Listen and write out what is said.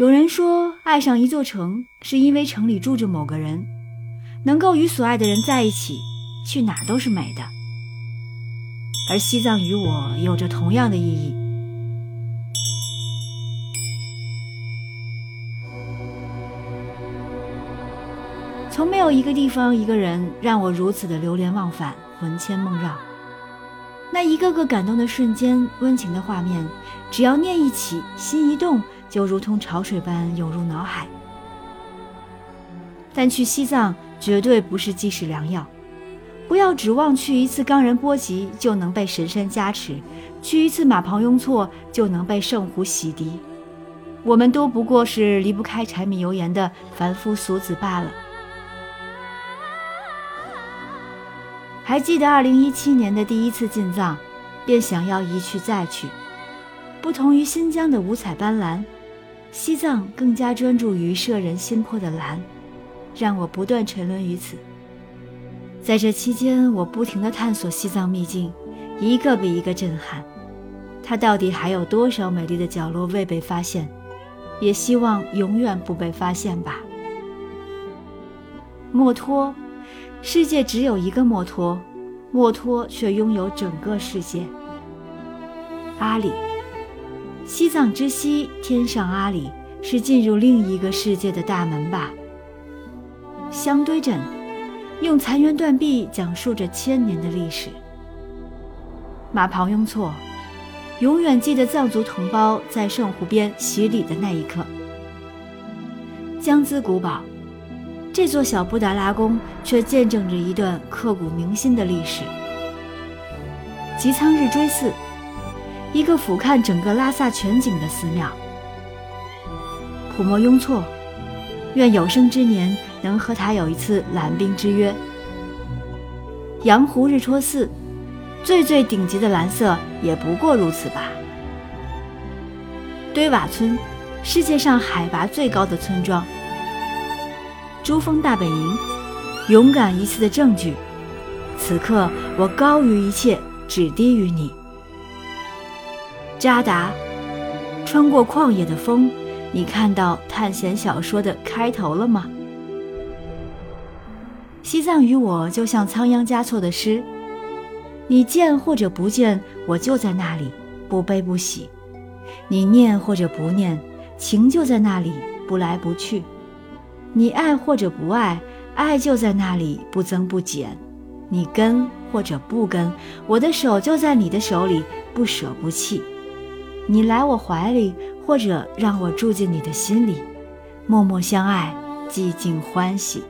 有人说，爱上一座城，是因为城里住着某个人，能够与所爱的人在一起，去哪都是美的。而西藏与我有着同样的意义。从没有一个地方、一个人让我如此的流连忘返、魂牵梦绕。那一个个感动的瞬间、温情的画面，只要念一起，心一动。就如同潮水般涌入脑海，但去西藏绝对不是济世良药。不要指望去一次冈仁波齐就能被神山加持，去一次马旁雍措就能被圣湖洗涤。我们都不过是离不开柴米油盐的凡夫俗子罢了。还记得二零一七年的第一次进藏，便想要一去再去。不同于新疆的五彩斑斓。西藏更加专注于摄人心魄的蓝，让我不断沉沦于此。在这期间，我不停地探索西藏秘境，一个比一个震撼。它到底还有多少美丽的角落未被发现？也希望永远不被发现吧。墨脱，世界只有一个墨脱，墨脱却拥有整个世界。阿里。西藏之西，天上阿里，是进入另一个世界的大门吧？香堆镇，用残垣断壁讲述着千年的历史。马旁雍措，永远记得藏族同胞在圣湖边洗礼的那一刻。江孜古堡，这座小布达拉宫却见证着一段刻骨铭心的历史。吉仓日追寺。一个俯瞰整个拉萨全景的寺庙，普莫雍措，愿有生之年能和他有一次揽冰之约。羊湖日戳寺，最最顶级的蓝色也不过如此吧。堆瓦村，世界上海拔最高的村庄。珠峰大本营，勇敢一次的证据。此刻我高于一切，只低于你。扎达，穿过旷野的风，你看到探险小说的开头了吗？西藏与我就像仓央嘉措的诗，你见或者不见，我就在那里，不悲不喜；你念或者不念，情就在那里，不来不去；你爱或者不爱，爱就在那里，不增不减；你跟或者不跟，我的手就在你的手里，不舍不弃。你来我怀里，或者让我住进你的心里，默默相爱，寂静欢喜。